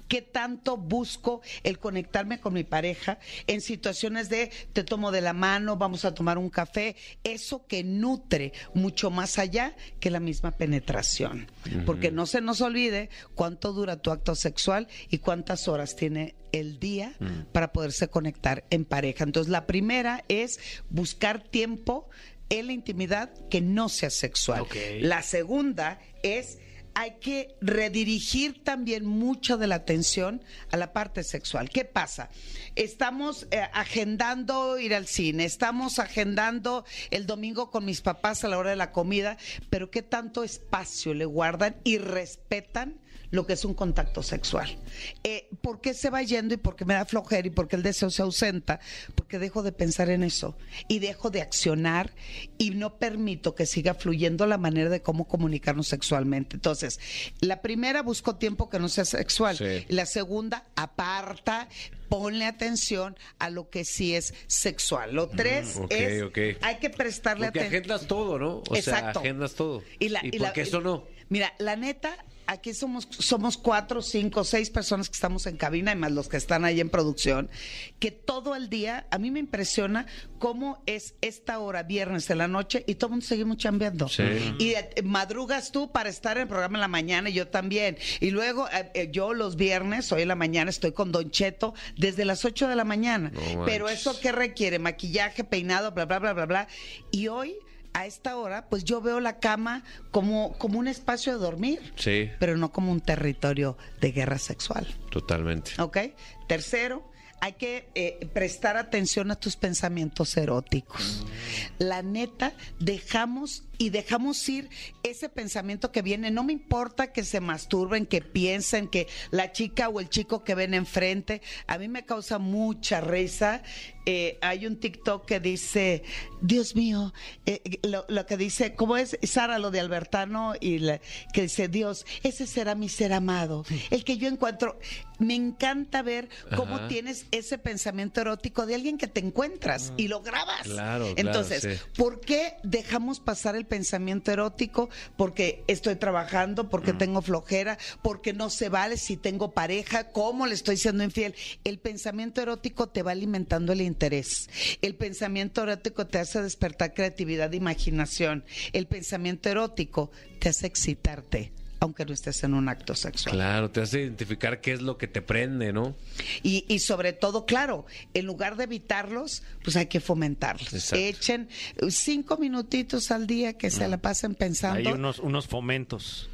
qué tanto busco el conectarme con mi pareja en situaciones de te tomo de la mano, vamos a tomar un café, eso que nutre mucho más allá que la misma penetración. Porque no se nos olvide cuánto dura tu acto sexual y cuántas horas tiene el día para poderse conectar en pareja. Entonces, la primera es buscar tiempo en la intimidad que no sea sexual. La segunda es hay que redirigir también mucho de la atención a la parte sexual. ¿Qué pasa? Estamos eh, agendando ir al cine, estamos agendando el domingo con mis papás a la hora de la comida, pero ¿qué tanto espacio le guardan y respetan? Lo que es un contacto sexual. Eh, ¿Por qué se va yendo y por qué me da flojera y por qué el deseo se ausenta? Porque dejo de pensar en eso y dejo de accionar y no permito que siga fluyendo la manera de cómo comunicarnos sexualmente. Entonces, la primera busco tiempo que no sea sexual. Sí. La segunda, aparta, ponle atención a lo que sí es sexual. Lo tres Mm, ok, es, hay que prestarle Porque atención. agendas todo, ¿no? O Exacto. sea, agendas todo. Y, la, ¿Y y por la- qué eso no? Mira, la neta, aquí somos, somos cuatro, cinco, seis personas que estamos en cabina, y más los que están ahí en producción, que todo el día, a mí me impresiona cómo es esta hora, viernes de la noche, y todo el mundo seguimos chambeando. Sí. Y eh, madrugas tú para estar en el programa en la mañana, y yo también. Y luego, eh, eh, yo los viernes, hoy en la mañana, estoy con Don Cheto desde las 8 de la mañana. No Pero eso, ¿qué requiere? Maquillaje, peinado, bla, bla, bla, bla, bla. Y hoy a esta hora, pues yo veo la cama como, como un espacio de dormir, Sí, pero no como un territorio de guerra sexual. totalmente. ¿Ok? Tercero, hay que eh, prestar atención a tus pensamientos eróticos. La neta, dejamos y dejamos ir ese pensamiento que viene. No me importa que se masturben, que piensen que la chica o el chico que ven enfrente. A mí me causa mucha risa. Eh, hay un TikTok que dice, Dios mío, eh, lo, lo que dice, ¿cómo es Sara lo de Albertano? Y la- que dice, Dios, ese será mi ser amado, el que yo encuentro. Me encanta ver cómo Ajá. tienes ese pensamiento erótico de alguien que te encuentras y lo grabas. Claro, claro, Entonces, sí. ¿por qué dejamos pasar el pensamiento erótico? Porque estoy trabajando, porque Mm. tengo flojera, porque no se vale si tengo pareja, cómo le estoy siendo infiel. El pensamiento erótico te va alimentando el interés. El pensamiento erótico te hace despertar creatividad e imaginación. El pensamiento erótico te hace excitarte, aunque no estés en un acto sexual. Claro, te hace identificar qué es lo que te prende, ¿no? Y, y sobre todo, claro, en lugar de evitarlos, pues hay que fomentarlos. Exacto. Echen cinco minutitos al día que se la pasen pensando. Hay unos, unos fomentos.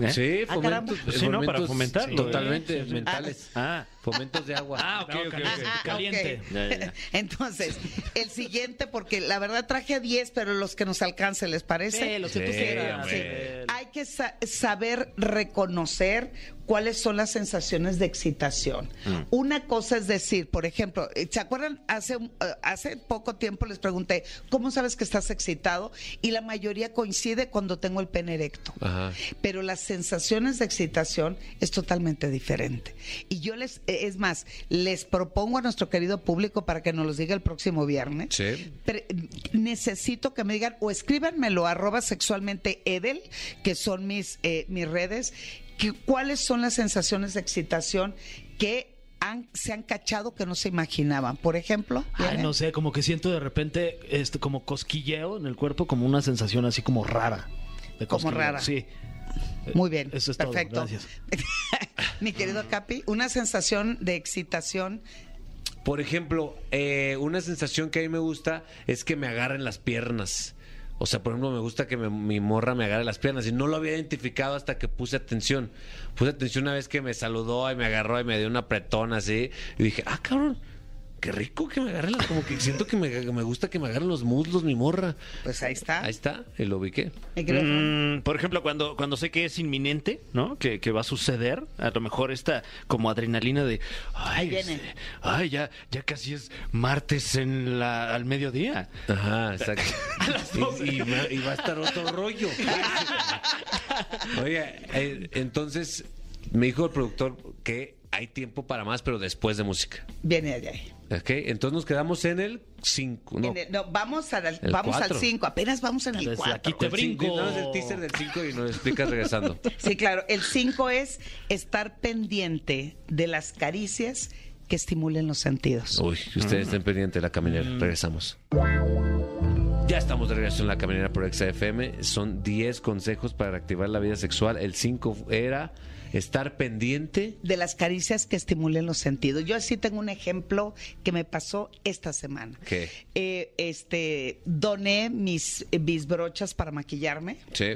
¿Eh? Sí, Ah, fomentos, Sí, ¿no? Para fomentarlo, Totalmente. Sí, sí. mentales. Ah, Fomentos de agua. <laughs> ah, ok, ok, ok. Ah, Caliente. ok. Ya, ya, ya. Entonces, el siguiente, porque la verdad traje a 10, pero los que nos alcance, ¿les parece? Sí, los que tú Sí, quieras. Sí. Hay que sa- saber reconocer cuáles son las sensaciones de excitación. Una cosa es decir, por ejemplo, eh, ¿se acuerdan? Hace, un- eh, hace poco tiempo les pregunté, ¿cómo sabes que estás excitado? Y la mayoría coincide cuando tengo el pene erecto. Ajá. Pero las sensaciones de excitación es totalmente diferente. Y yo les, eh, es más, les propongo a nuestro querido público para que nos los diga el próximo viernes. Sí. Pre- necesito que me digan o escríbanmelo arroba sexualmente edel, que son mis, eh, mis redes, que, cuáles son las sensaciones de excitación que han, se han cachado que no se imaginaban. Por ejemplo, Ay, no sé, como que siento de repente este, como cosquilleo en el cuerpo, como una sensación así como rara. de Como rara. Sí. Muy bien, Eso es todo, perfecto. gracias. <laughs> Mi querido Capi, una sensación de excitación Por ejemplo, eh, una sensación que a mí me gusta es que me agarren las piernas. O sea, por ejemplo, me gusta que mi morra me agarre las piernas y no lo había identificado hasta que puse atención. Puse atención una vez que me saludó y me agarró y me dio una apretona así. Y dije, ah, cabrón, qué rico que me agarre las... Como que siento que me, que me gusta que me agarren los muslos mi morra. Pues ahí está. Ahí está, y lo ubiqué. Mm, por ejemplo, cuando, cuando sé que es inminente, ¿no? Que, que va a suceder, a lo mejor esta como adrenalina de. Ay, este, ay, ya, ya casi es martes en la, al mediodía. Ajá, exacto. <laughs> y, y va- y va a estar otro rollo. <laughs> Oye, eh, entonces me dijo el productor que hay tiempo para más, pero después de música. Viene de ahí. ¿Ok? Entonces nos quedamos en el 5. No, no, vamos al, El vamos al cuatro. 5, apenas vamos en el Desde 4. aquí te brinco. cinco. Danos el teaser del 5 y nos explicas regresando. <laughs> Sí, claro. El 5 es estar pendiente de las caricias que estimulen los sentidos. Uy, ustedes estén pendientes de la caminera. Regresamos. Ya estamos de regreso en la caminera por XFM. Son 10 consejos para reactivar la vida sexual. El 5 era estar pendiente. De las caricias que estimulen los sentidos. Yo así tengo un ejemplo que me pasó esta semana. ¿Qué? Eh, este, doné mis, mis brochas para maquillarme. Sí.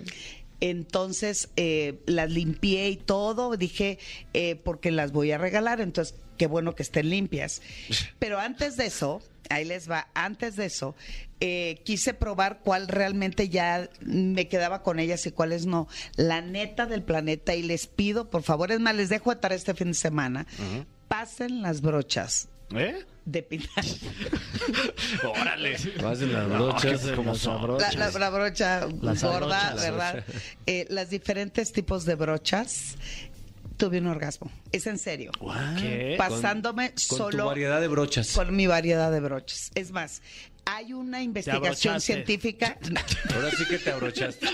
Entonces eh, las limpié y todo, dije, eh, porque las voy a regalar, entonces qué bueno que estén limpias. <laughs> Pero antes de eso, ahí les va, antes de eso, eh, quise probar cuál realmente ya me quedaba con ellas y cuáles no. La neta del planeta, y les pido, por favor, es más, les dejo atar este fin de semana, pasen las brochas ¿Eh? de pintar. <laughs> Órale. Vas en las brochas. como son. La, la- la brocha Las gorda. ¿verdad? Eh, las diferentes tipos de brochas. Tuve un orgasmo. Es en serio. ¿Qué? Pasándome Con solo tu variedad de brochas. con mi variedad de broches. Es más, hay una investigación científica <laughs> Ahora sí que te abrochaste.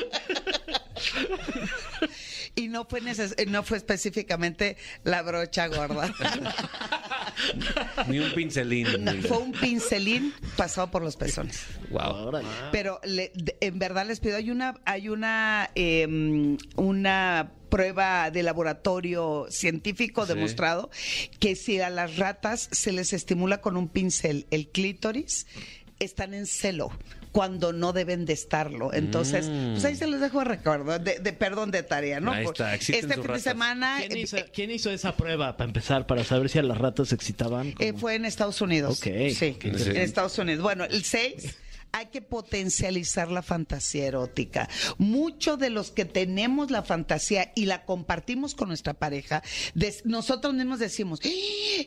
y no fue neces- no fue específicamente la brocha gorda. Ni un pincelín. No, fue un pincelín pasado por los pezones. Wow. Pero le- en verdad les pido, hay una, hay una, eh, una prueba de laboratorio científico Sí. demostrado que si a las ratas se les estimula con un pincel el clítoris, están en celo cuando no deben de estarlo. Entonces, pues ahí se los dejo de recuerdo, de, de- perdón de tarea, ¿no? Ahí está, exciten este fin de ratas. semana ¿Quién eh, hizo, quién hizo esa prueba para empezar, para saber si a las ratas se excitaban? Eh, fue en Estados Unidos. Ok, Sí, en Estados Unidos. Bueno, el 6. Hay que potencializar la fantasía erótica. Muchos de los que tenemos la fantasía y la compartimos con nuestra pareja, des- nosotros mismos decimos, "¡Ah!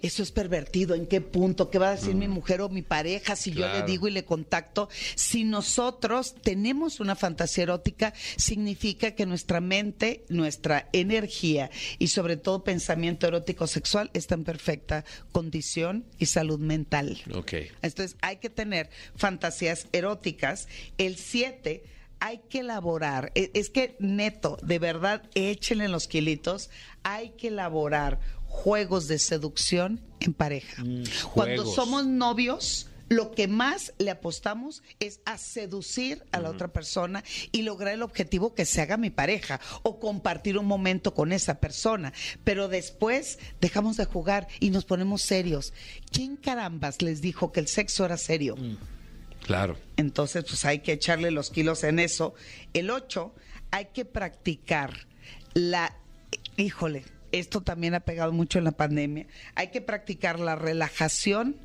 eso es pervertido, ¿en qué punto? ¿Qué va a decir mi mujer o mi pareja si yo le digo y le contacto? Si nosotros tenemos una fantasía erótica, significa que nuestra mente, nuestra energía y sobre todo pensamiento erótico sexual está en perfecta condición y salud mental. Entonces hay que tener fantasías eróticas. El 7 hay que elaborar, e- es que neto, de verdad, échenle los kilitos, hay que elaborar juegos de seducción en pareja. Cuando juegos. somos novios, lo que más le apostamos es a seducir a la otra persona y lograr el objetivo que se haga mi pareja o compartir un momento con esa persona. Pero después dejamos de jugar y nos ponemos serios. ¿Quién carambas les dijo que el sexo era serio? Claro. Entonces, pues hay que echarle los kilos en eso. El 8, hay que practicar la... Híjole, esto también ha pegado mucho en la pandemia. Hay que practicar la relajación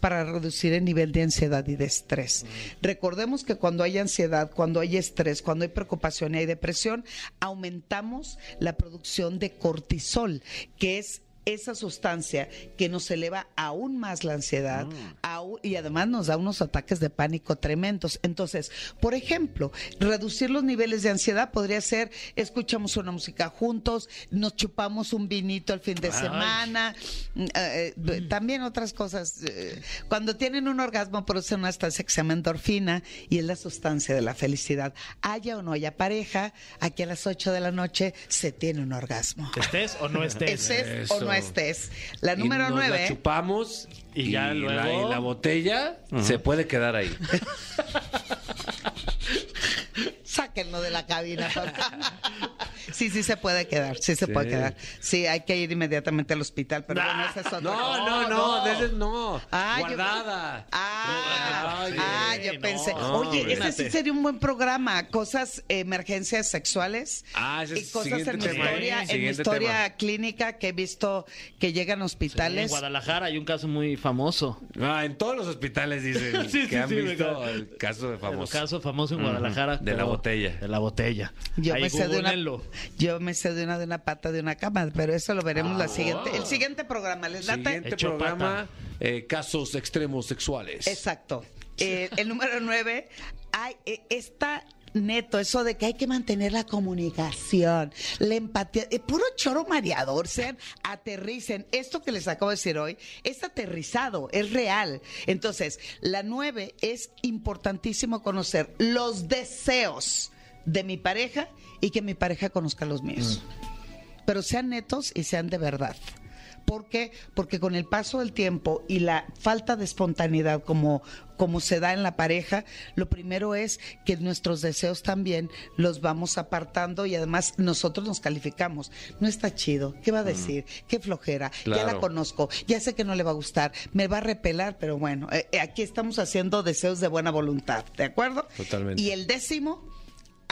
para reducir el nivel de ansiedad y de estrés. Recordemos que cuando hay ansiedad, cuando hay estrés, cuando hay preocupación y hay depresión, aumentamos la producción de cortisol, que es esa sustancia que nos eleva aún más la ansiedad aún- y además nos da unos ataques de pánico tremendos. Entonces, por ejemplo, reducir los niveles de ansiedad podría ser, escuchamos una música juntos, nos chupamos un vinito el fin de semana, mm, eh, eh, también otras cosas. eh, cuando tienen un orgasmo producen una sustancia que se llama endorfina y es la sustancia de la felicidad. Haya o no haya pareja, aquí a las 8 de la noche se tiene un orgasmo. ¿Estés o no estés? Estés o no estés. La Y número nos La nueve. chupamos Y ya la, luego- y la botella se puede quedar ahí. <laughs> Sáquenlo de la cabina. <laughs> Sí, sí se puede quedar, sí se Sí. puede quedar. Sí, hay que ir inmediatamente al hospital, pero bueno, esa es otra No, cosa. no, no, ese no. Ah, yo- Guardada. Ah, ah, yo yo no. pensé, No, oye, ese sí sería un buen programa, cosas, eh, emergencias sexuales. Ah, ese es y cosas en mi tema, ¿eh? historia, en mi historia tema. clínica que he visto que llegan a En hospitales. Guadalajara hay un caso muy famoso. Ah, en todos los hospitales dicen <laughs> Sí, que sí, han sí, visto el caso de Un famoso. caso famoso en Guadalajara. De la botella. De la botella. Yo Ahí me, sé de una, yo me sé de una de una pata de una cama, pero eso lo veremos la siguiente, el siguiente programa. ¿Les late? Siguiente Hecho programa, eh, casos extremos sexuales. Exacto. Eh, el número nueve, hay, eh, está neto, eso de que hay que mantener la comunicación, la empatía, eh, puro choro mareador, sean, aterricen. Esto que les acabo de decir hoy es aterrizado, es real. Entonces, la nueve es importantísimo conocer los deseos de mi pareja y que mi pareja conozca los míos. Pero sean netos y sean de verdad. ¿Por qué? Porque con el paso del tiempo y la falta de espontaneidad como, como se da en la pareja, lo primero es que nuestros deseos también los vamos apartando y además nosotros nos calificamos. No está chido. ¿Qué va a decir? ¿Qué flojera? Ya la conozco. Ya sé que no le va a gustar. Me va a repelar, pero bueno, eh, eh, aquí estamos haciendo deseos de buena voluntad. ¿De acuerdo? Totalmente. Y el décimo,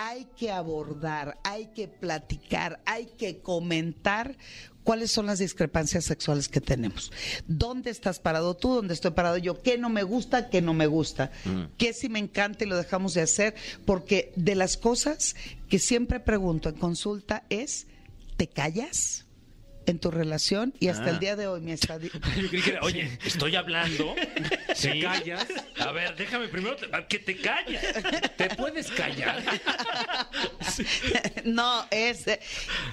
hay que abordar, hay que platicar, hay que comentar cuáles son las discrepancias sexuales que tenemos. ¿Dónde estás parado tú? ¿Dónde estoy parado yo? ¿Qué no me gusta? ¿Qué no me gusta? ¿Qué sí me encanta y lo dejamos de hacer? Porque de las cosas que siempre pregunto en consulta es, ¿te callas? En tu relación y hasta Ah. el día de hoy mi estadía <laughs> Yo creí que era, oye, <laughs> estoy hablando. <laughs> ¿Sí? callas? A ver, déjame primero te- que te calles. ¿Te puedes callar? no, es eh,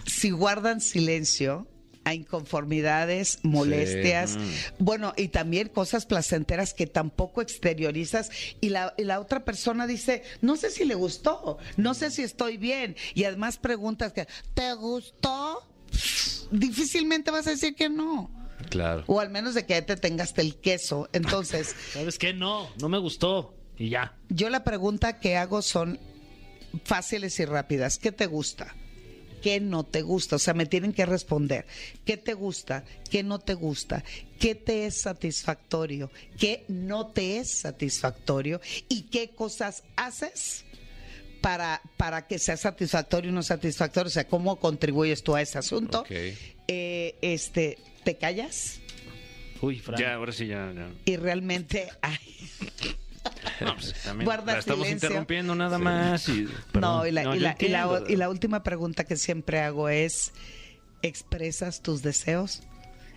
si guardan silencio a inconformidades, molestias, bueno, y también cosas placenteras que tampoco exteriorizas y la, y la otra persona dice, no sé si le gustó, no sé si estoy bien, y además preguntas que, ¿te gustó? Difícilmente vas a decir que no. Claro. O al menos de que te tengas el queso. Entonces, <laughs> ¿Sabes qué? No, no me gustó. Y ya. Yo la pregunta que hago son fáciles y rápidas. ¿Qué te gusta? ¿Qué no te gusta? O sea, me tienen que responder. ¿Qué te gusta? ¿Qué no te gusta? ¿Qué te es satisfactorio? ¿Qué no te es satisfactorio? ¿Y qué cosas haces? Para, para que sea satisfactorio y no satisfactorio, o sea, ¿cómo contribuyes tú a ese asunto? Eh, este, ¿Te callas? Uy, Fran. Ya, ahora sí, ya. ya. Y realmente, ay, No, pues, también <laughs> Guarda la estamos silencio. interrumpiendo nada más. Y, No, la, la- y la última pregunta que siempre hago es, ¿expresas tus deseos?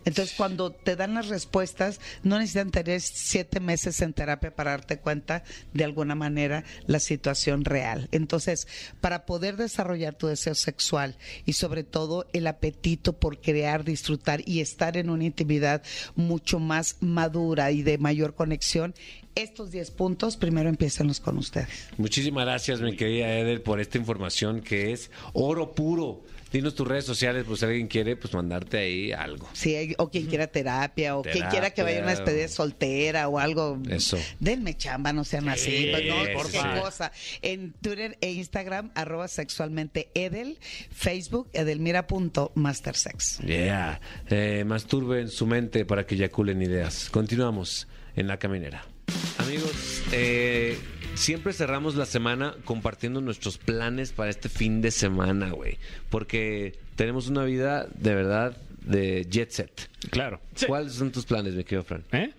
Entonces, cuando te dan las respuestas, no necesitan tener siete meses en terapia para darte cuenta de alguna manera la situación real. Entonces, para poder desarrollar tu deseo sexual y sobre todo el apetito por crear, disfrutar y estar en una intimidad mucho más madura y de mayor conexión, estos 10 puntos primero empiécenlos con ustedes. Muchísimas gracias, mi querida Edel, por esta información que es oro puro. Dinos tus redes sociales, pues si alguien quiere, pues mandarte ahí algo. Sí, o quien quiera terapia, o quien quiera que vaya a una despedida soltera o algo. Eso. Denme chamba, no sean así. pues, no, cualquier sí. cosa. En Twitter e Instagram, arroba sexualmente Edel. Facebook, edelmira.mastersex. Yeah. Eh, masturben su mente para que eyaculen ideas. Continuamos en la caminera. Amigos, eh, siempre cerramos la semana compartiendo nuestros planes para este fin de semana, güey. Porque tenemos una vida de verdad de jet set. Claro. ¿Cuáles son tus planes, mi querido Fran? ¿Eh?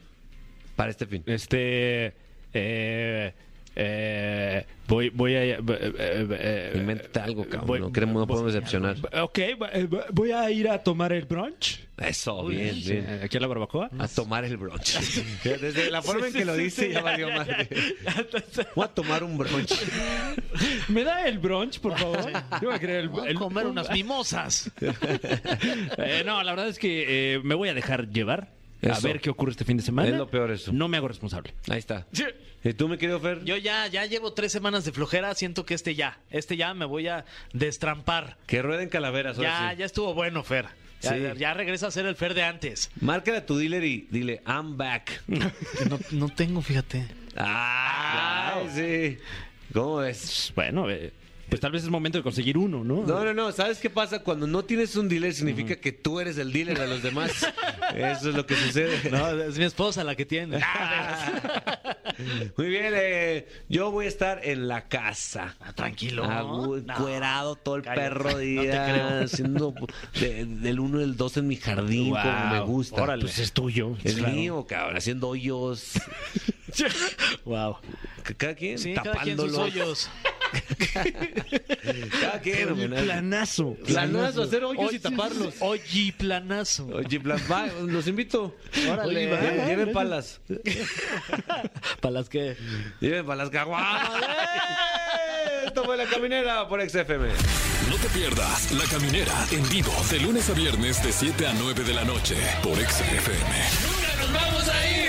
Para este fin. Este. Eh, eh, voy, voy a. eh, eh, eh, Invéntate algo, cabrón. voy- no, queremos, no voy- podemos decepcionar. Ok, eh, voy a ir a tomar el brunch. Eso, Uy, bien, sí, bien. Aquí a la barbacoa. A tomar el brunch. <laughs> Desde la forma en que lo dice ya valió madre. Voy a tomar un brunch. <laughs> ¿Me da el brunch, por favor? Yo voy a querer el, Voy a el- comer unas mimosas. <laughs> Eh, no, la verdad es que eh, me voy a dejar llevar. A Eso. ver qué ocurre este fin de semana. Es lo peor eso. No me hago responsable. Ahí está. ¿Y tú, mi querido Fer? Yo ya, ya llevo tres semanas de flojera. Siento que este ya, este ya me voy a destrampar. Que rueden calaveras. ahora Ya, sí. ya estuvo bueno, Fer. Ya, Sí. ya regresa a ser el Fer de antes. Márcale a tu dealer y dile, I'm back. <laughs> No, no tengo, fíjate. ¡Ah! Sí. ¿Cómo ves? Bueno, eh, pues tal vez es momento de conseguir uno, ¿no? No, no, no. ¿Sabes qué pasa? Cuando no tienes un dealer significa que tú eres el dealer de los demás. <laughs> Eso es lo que sucede. No, es mi esposa la que tiene. <laughs> Muy bien, eh, yo voy a estar en la casa. Ah, tranquilo. Cuerado todo el Cállate, perro no te día. creo. <laughs> haciendo de- del 1 del 2 en mi jardín, como me gusta. Órale. Pues es tuyo. Es mío, cabrón. Haciendo hoyos. <laughs> Wow. Cada quien Sí, cada quien sus tapándolos. hoyos. <laughs> Cada quien, planazo. Planazo, hacer hoyos y taparlos. Oye, planazo. Oye, plan, va, los invito. Órale. Oye, va, Lle- lleven palas. <laughs> Para las que. Lleven palas caguamas. ¡Eh! Esto fue La Caminera por XFM. No te pierdas La Caminera en vivo de lunes a viernes de 7 a 9 de la noche por XFM. ¡Nunca nos vamos a ir!